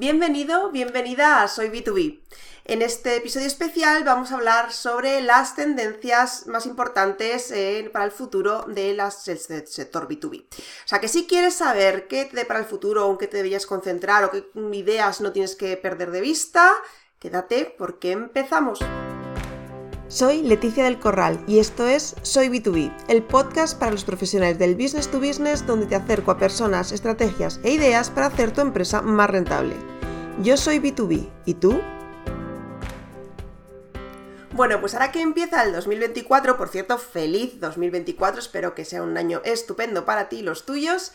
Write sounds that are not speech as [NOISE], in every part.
Bienvenido, bienvenida a Soy B2B. En este episodio especial vamos a hablar sobre las tendencias más importantes eh, para el futuro del sector B2B. O sea que si quieres saber qué te para el futuro, o en qué te deberías concentrar o qué ideas no tienes que perder de vista, quédate porque empezamos. Soy Leticia del Corral y esto es Soy B2B, el podcast para los profesionales del business to business donde te acerco a personas, estrategias e ideas para hacer tu empresa más rentable. Yo soy B2B, ¿y tú? Bueno, pues ahora que empieza el 2024, por cierto, feliz 2024, espero que sea un año estupendo para ti y los tuyos.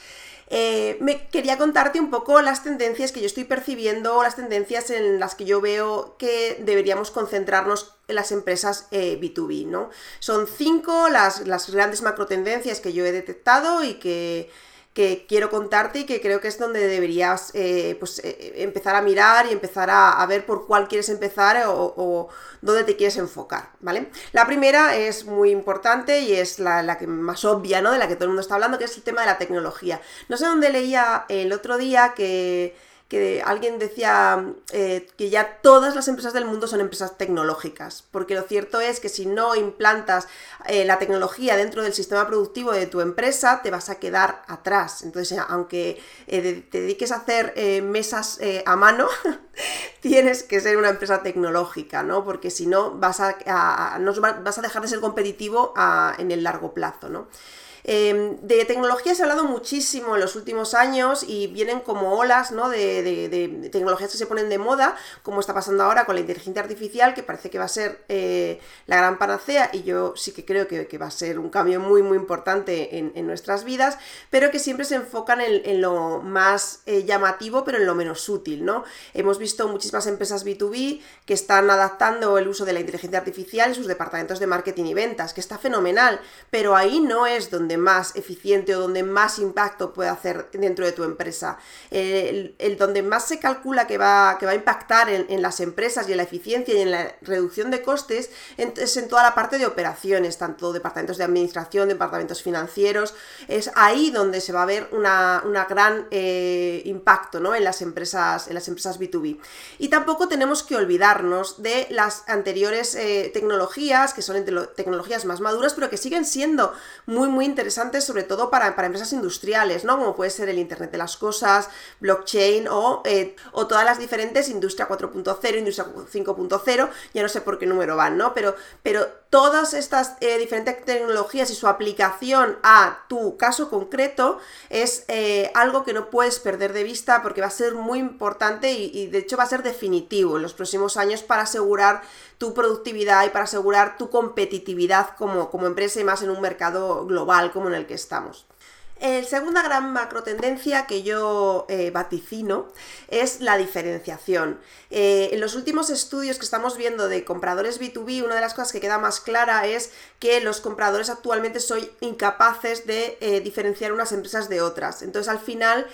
Eh, me quería contarte un poco las tendencias que yo estoy percibiendo, las tendencias en las que yo veo que deberíamos concentrarnos en las empresas B2B, eh, ¿no? Son cinco las, las grandes macro tendencias que yo he detectado y que que quiero contarte y que creo que es donde deberías eh, pues, eh, empezar a mirar y empezar a, ver por cuál quieres empezar o, dónde te quieres enfocar, ¿vale? La primera es muy importante y es la, la, que más obvia, ¿no? De la que todo el mundo está hablando, que es el tema de la tecnología. No sé dónde leía el otro día que que alguien decía eh, que ya todas las empresas del mundo son empresas tecnológicas, porque lo cierto es que si no implantas eh, la tecnología dentro del sistema productivo de tu empresa, te vas a quedar atrás. Entonces, aunque eh, te dediques a hacer mesas a mano, [LAUGHS] tienes que ser una empresa tecnológica, ¿no? Porque si no, vas a, vas a dejar de ser competitivo en el largo plazo, ¿no? Em, de tecnología se ha hablado muchísimo en los últimos años y vienen como olas ¿no? de, tecnologías que se ponen de moda, como está pasando ahora con la inteligencia artificial, que parece que va a ser eh, la gran panacea y yo sí que creo que, va a ser un cambio muy muy importante en, nuestras vidas, pero que siempre se enfocan en, lo más eh, llamativo pero en lo menos útil. ¿no? Hemos visto muchísimas empresas B2B que están adaptando el uso de la inteligencia artificial en sus departamentos de marketing y ventas, que está fenomenal, pero ahí no es donde más eficiente o donde más impacto puede hacer dentro de tu empresa. El, donde más se calcula que va, que va a impactar en, las empresas y en la eficiencia y en la reducción de costes es en toda la parte de operaciones, tanto departamentos de administración, departamentos financieros. Es ahí donde se va a ver una, gran eh, impacto ¿no? en, las empresas, en las empresas B2B. Y tampoco tenemos que olvidarnos de las anteriores eh, tecnologías, que son tecnologías más maduras, pero que siguen siendo muy, muy interesantes interesantes sobre todo para, empresas industriales, ¿no? Como puede ser el Internet de las Cosas, blockchain o, eh, o todas las diferentes Industria 4.0, Industria 5.0, ya no sé por qué número van, ¿no? Pero, pero todas estas eh, diferentes tecnologías y su aplicación a tu caso concreto es eh, algo que no puedes perder de vista porque va a ser muy importante y de hecho va a ser definitivo en los próximos años para asegurar tu productividad y para asegurar tu competitividad como, como empresa y más en un mercado global como en el que estamos. La segunda gran macro tendencia que yo eh, vaticino es la diferenciación. Eh, en los últimos estudios que estamos viendo de compradores B2B, una de las cosas que queda más clara es que los compradores actualmente son incapaces de eh, diferenciar unas empresas de otras. Entonces al final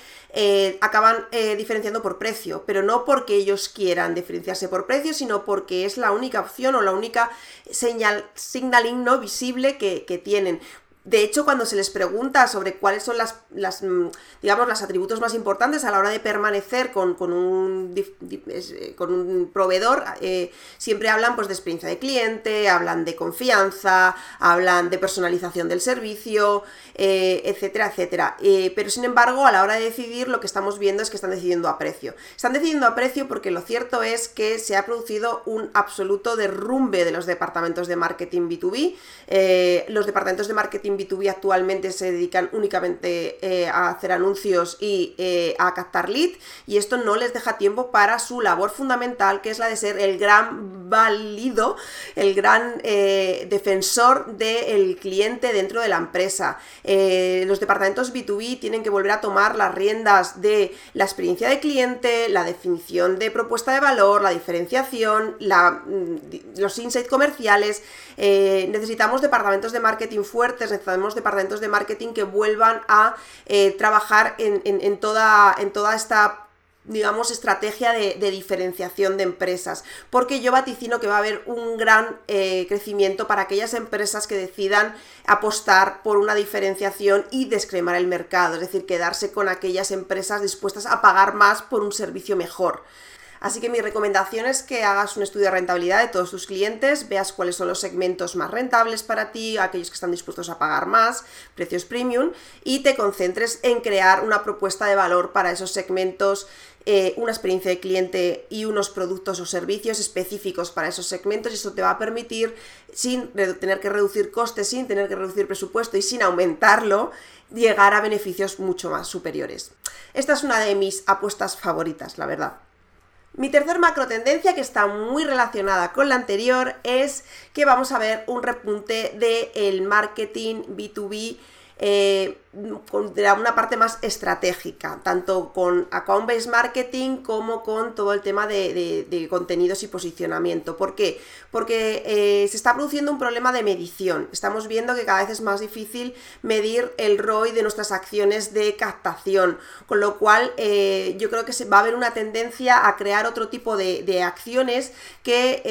acaban diferenciando por precio, pero no porque ellos quieran diferenciarse por precio, sino porque es la única opción o la única señal, signaling no visible que, que tienen. De hecho, cuando se les pregunta sobre cuáles son las, las mm, digamos, los atributos más importantes a la hora de permanecer con, un, eh, con un, proveedor, eh, siempre hablan pues, de experiencia de cliente, hablan de confianza, hablan de personalización del servicio, eh, etcétera, etcétera. pero sin embargo, a la hora de decidir, lo que estamos viendo es que están decidiendo a precio. Están decidiendo a precio porque lo cierto es que se ha producido un absoluto derrumbe de los departamentos de marketing B2B. los departamentos de marketing B2B actualmente se dedican únicamente eh, a hacer anuncios y eh, a captar lead y esto no les deja tiempo para su labor fundamental que es la de ser el gran válido, el gran eh, defensor del cliente dentro de la empresa. los departamentos B2B tienen que volver a tomar las riendas de la experiencia de cliente, la definición de propuesta de valor, la diferenciación, mm, los insights comerciales. necesitamos departamentos de marketing fuertes, necesitamos departamentos de marketing que vuelvan a eh, trabajar en, toda, en toda esta digamos, estrategia de, diferenciación de empresas, porque yo vaticino que va a haber un gran eh, crecimiento para aquellas empresas que decidan apostar por una diferenciación y descremar el mercado, es decir, quedarse con aquellas empresas dispuestas a pagar más por un servicio mejor. Así que mi recomendación es que hagas un estudio de rentabilidad de todos tus clientes, veas cuáles son los segmentos más rentables para ti, aquellos que están dispuestos a pagar más, precios premium, y te concentres en crear una propuesta de valor para esos segmentos eh, una experiencia de cliente y unos productos o servicios específicos para esos segmentos y eso te va a permitir, sin tener que reducir costes, sin tener que reducir presupuesto y sin aumentarlo, llegar a beneficios mucho más superiores. Esta es una de mis apuestas favoritas, la verdad. Mi tercer macro tendencia, que está muy relacionada con la anterior, es que vamos a ver un repunte del marketing B2B eh, una parte más estratégica, tanto con account-based marketing como con todo el tema de, contenidos y posicionamiento. ¿Por qué? Porque eh, se está produciendo un problema de medición. Estamos viendo que cada vez es más difícil medir el ROI de nuestras acciones de captación, con lo cual eh, yo creo que se va a haber una tendencia a crear otro tipo de, acciones que,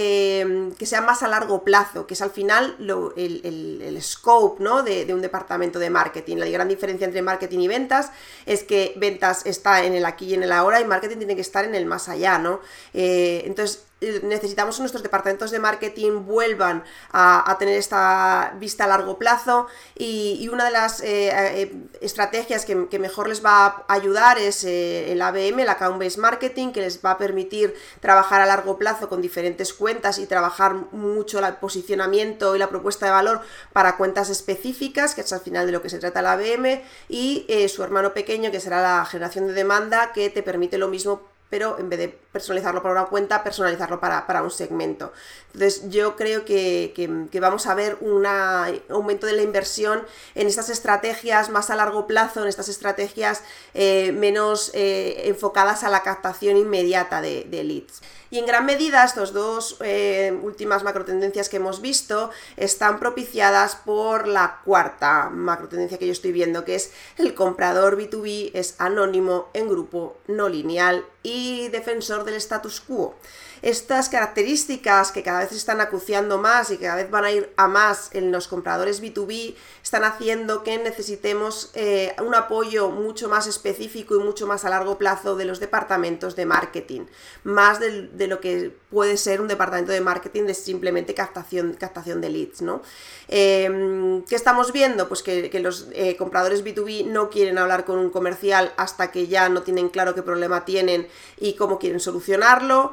que, sean más a largo plazo, que es al final el, scope ¿no? de, un departamento de marketing. La gran diferencia entre marketing y ventas es que ventas está en el aquí y en el ahora y marketing tiene que estar en el más allá, ¿no? Eh, entonces, necesitamos que nuestros departamentos de marketing vuelvan a, tener esta vista a largo plazo y, una de las eh, eh, estrategias que, mejor les va a ayudar es eh, el ABM, el Account Based Marketing, que les va a permitir trabajar a largo plazo con diferentes cuentas y trabajar mucho el posicionamiento y la propuesta de valor para cuentas específicas, que es al final de lo que se trata el ABM, y su hermano pequeño, que será la generación de demanda, que te permite lo mismo pero en vez de personalizarlo para una cuenta, personalizarlo para, un segmento. Entonces yo creo que, vamos a ver un aumento de la inversión en estas estrategias más a largo plazo, en estas estrategias eh, menos eh, enfocadas a la captación inmediata de leads. Y en gran medida estas dos eh, últimas macrotendencias que hemos visto están propiciadas por la cuarta macrotendencia que yo estoy viendo, que es el comprador B2B es anónimo, en grupo, no lineal y defensor del status quo estas características que cada vez están acuciando más y que cada vez van a ir a más en los compradores B2B están haciendo que necesitemos eh, un apoyo mucho más específico y mucho más a largo plazo de los departamentos de marketing, más de, lo que puede ser un departamento de marketing de simplemente captación, captación de leads. ¿no? Em, ¿Qué estamos viendo? Pues que, los eh, compradores B2B no quieren hablar con un comercial hasta que ya no tienen claro qué problema tienen y cómo quieren solucionarlo.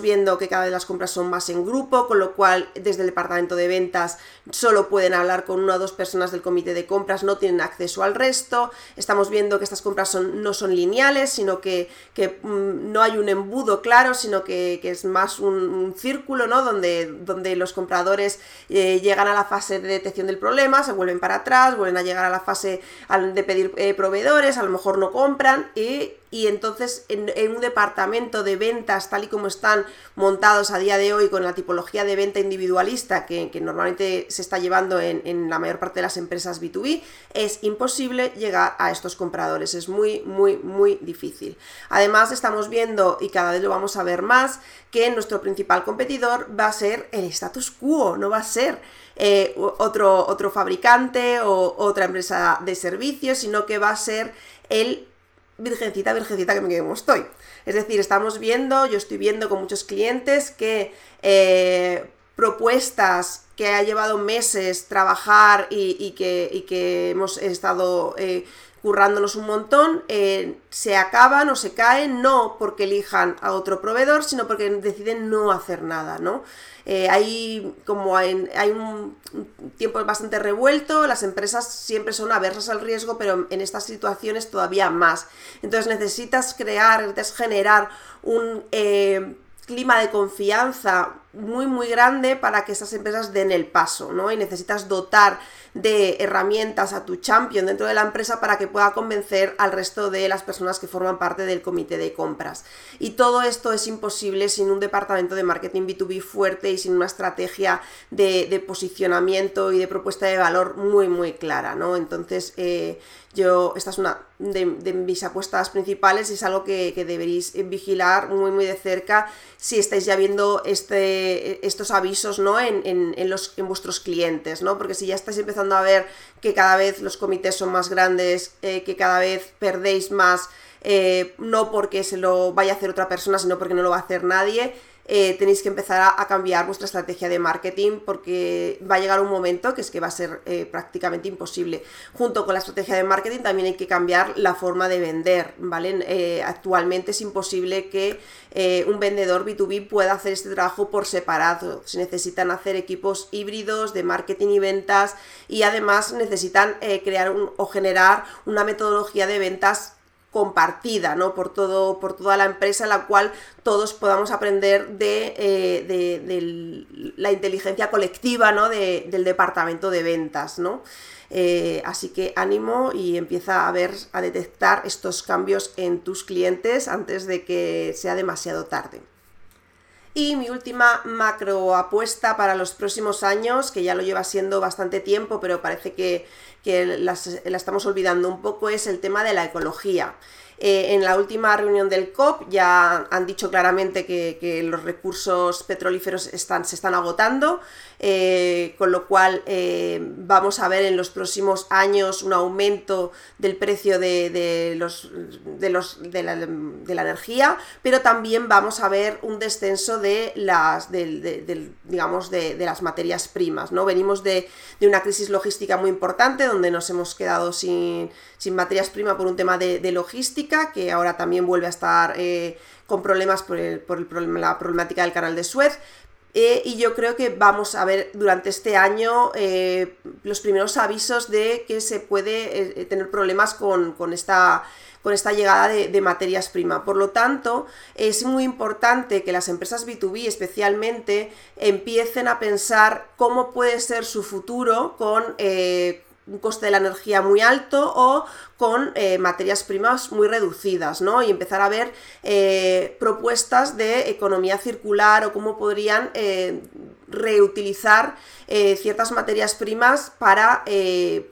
Viendo que cada vez las compras son más en grupo, con lo cual desde el departamento de ventas solo pueden hablar con una o dos personas del comité de compras, no tienen acceso al resto. Estamos viendo que estas compras no son lineales, sino que, mm, no hay un embudo claro, sino que, es más un, círculo, ¿no? Donde, donde los compradores eh, llegan a la fase de detección del problema, se vuelven para atrás, vuelven a llegar a la fase de pedir eh, proveedores, a lo mejor no compran y y entonces en, un departamento de ventas tal y como están montados a día de hoy con la tipología de venta individualista que, normalmente se está llevando en, la mayor parte de las empresas B2B, es imposible llegar a estos compradores, es muy, muy, muy difícil. Además estamos viendo, y cada vez lo vamos a ver más, que nuestro principal competidor va a ser el status quo, no va a ser eh, otro, otro fabricante o otra empresa de servicios, sino que va a ser el virgencita, virgencita que me como estoy. Es decir, estamos viendo, yo estoy viendo con muchos clientes que eh, propuestas que ha llevado meses trabajar y, que, que, hemos estado eh, currándonos un montón, eh, se acaban o se caen, no porque elijan a otro proveedor, sino porque deciden no hacer nada, ¿no? Eh, hay como hay, un, tiempo bastante revuelto, las empresas siempre son aversas al riesgo, pero en estas situaciones todavía más. Entonces necesitas crear, necesitas generar un eh, clima de confianza muy muy grande para que esas empresas den el paso, ¿no? Y necesitas dotar de herramientas a tu champion dentro de la empresa para que pueda convencer al resto de las personas que forman parte del comité de compras. Y todo esto es imposible sin un departamento de marketing B2B fuerte y sin una estrategia de, posicionamiento y de propuesta de valor muy muy clara, ¿no? Entonces, eh, yo, esta es una de, mis apuestas principales y es algo que, que, deberéis vigilar muy muy de cerca si estáis ya viendo este, estos avisos ¿no? en, en, los, en vuestros clientes, ¿no? Porque si ya estáis empezando a ver que cada vez los comités son más grandes, eh, que cada vez perdéis más, eh, no porque se lo vaya a hacer otra persona, sino porque no lo va a hacer nadie, eh, tenéis que empezar a, cambiar vuestra estrategia de marketing porque va a llegar un momento que es que va a ser eh, prácticamente imposible. Junto con la estrategia de marketing también hay que cambiar la forma de vender, ¿vale? Eh, actualmente es imposible que un vendedor B2B pueda hacer este trabajo por separado. Se necesitan hacer equipos híbridos de marketing y ventas y además necesitan crear o generar una metodología de ventas compartida, ¿no? Por, todo, por toda la empresa, en la cual todos podamos aprender de, eh, la inteligencia colectiva, ¿no? del departamento de ventas, ¿no? Eh, así que ánimo y empieza a ver, a detectar estos cambios en tus clientes antes de que sea demasiado tarde. Y mi última macro apuesta para los próximos años, que ya lo lleva siendo bastante tiempo, pero parece que, la estamos olvidando un poco, es el tema de la ecología. Eh, en la última reunión del COP ya han dicho claramente que, los recursos petrolíferos están, se están agotando, eh, con lo cual eh, vamos a ver en los próximos años un aumento del precio de, los, de, los, de, la, energía, pero también vamos a ver un descenso de las, digamos, de, las materias primas. ¿no? Venimos de, una crisis logística muy importante donde nos hemos quedado sin, sin materias primas por un tema de logística que ahora también vuelve a estar eh, con problemas por, la problemática del canal de Suez. Eh, y yo creo que vamos a ver durante este año eh, los primeros avisos de que se puede tener problemas con, esta con esta llegada de, de materias primas. Por lo tanto, es muy importante que las empresas B2B especialmente empiecen a pensar cómo puede ser su futuro con un coste de la energía muy alto o con eh, materias primas muy reducidas, ¿no? Y empezar a ver eh, propuestas de economía circular o cómo podrían eh, reutilizar ciertas materias primas para,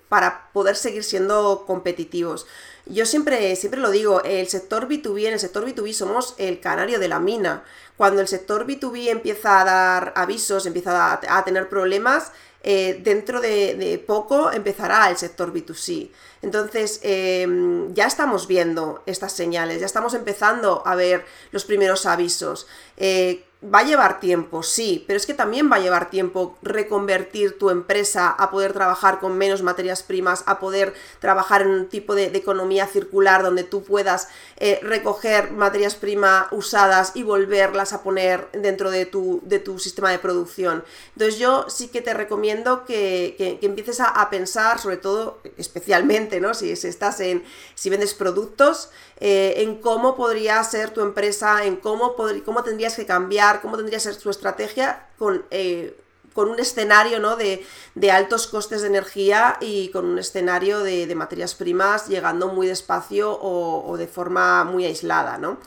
para poder seguir siendo competitivos. Yo siempre, siempre lo digo, el sector B2B, en el sector B2B somos el canario de la mina. Cuando el sector B2B empieza a dar avisos, empieza a tener problemas, eh, dentro de, poco empezará el sector B2C. Entonces, em, ya estamos viendo estas señales, ya estamos empezando a ver los primeros avisos. Eh, Va a llevar tiempo, sí, pero es que también va a llevar tiempo reconvertir tu empresa a poder trabajar con menos materias primas, a poder trabajar en un tipo de, economía circular donde tú puedas eh, recoger materias primas usadas y volverlas a poner dentro de tu, de tu, sistema de producción. Entonces yo sí que te recomiendo que, empieces a, pensar, sobre todo, especialmente, ¿no? Si, estás en, si vendes productos, eh, en cómo podría ser tu empresa, en cómo, cómo tendrías que cambiar cómo tendría que ser su estrategia con, eh, con un escenario ¿no? de, altos costes de energía y con un escenario de, materias primas llegando muy despacio o, de forma muy aislada. ¿no?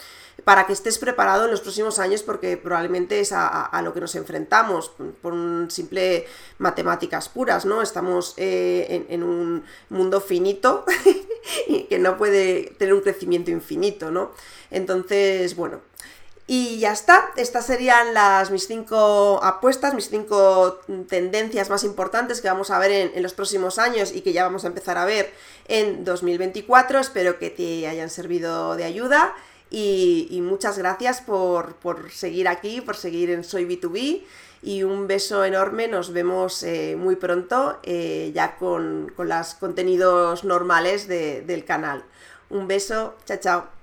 para que estés preparado en los próximos años porque probablemente es a, lo que nos enfrentamos por un simple matemáticas puras, ¿no? Estamos eh, en, en, un mundo finito [LAUGHS] y que no puede tener un crecimiento infinito, ¿no? Entonces, bueno, y ya está, estas serían las mis cinco apuestas, mis cinco tendencias más importantes que vamos a ver en, los próximos años y que ya vamos a empezar a ver en 2024. Espero que te hayan servido de ayuda y, muchas gracias por, seguir aquí, por seguir en Soy B2B y un beso enorme, nos vemos eh, muy pronto eh, ya con, los contenidos normales del canal. Un beso, chao chao.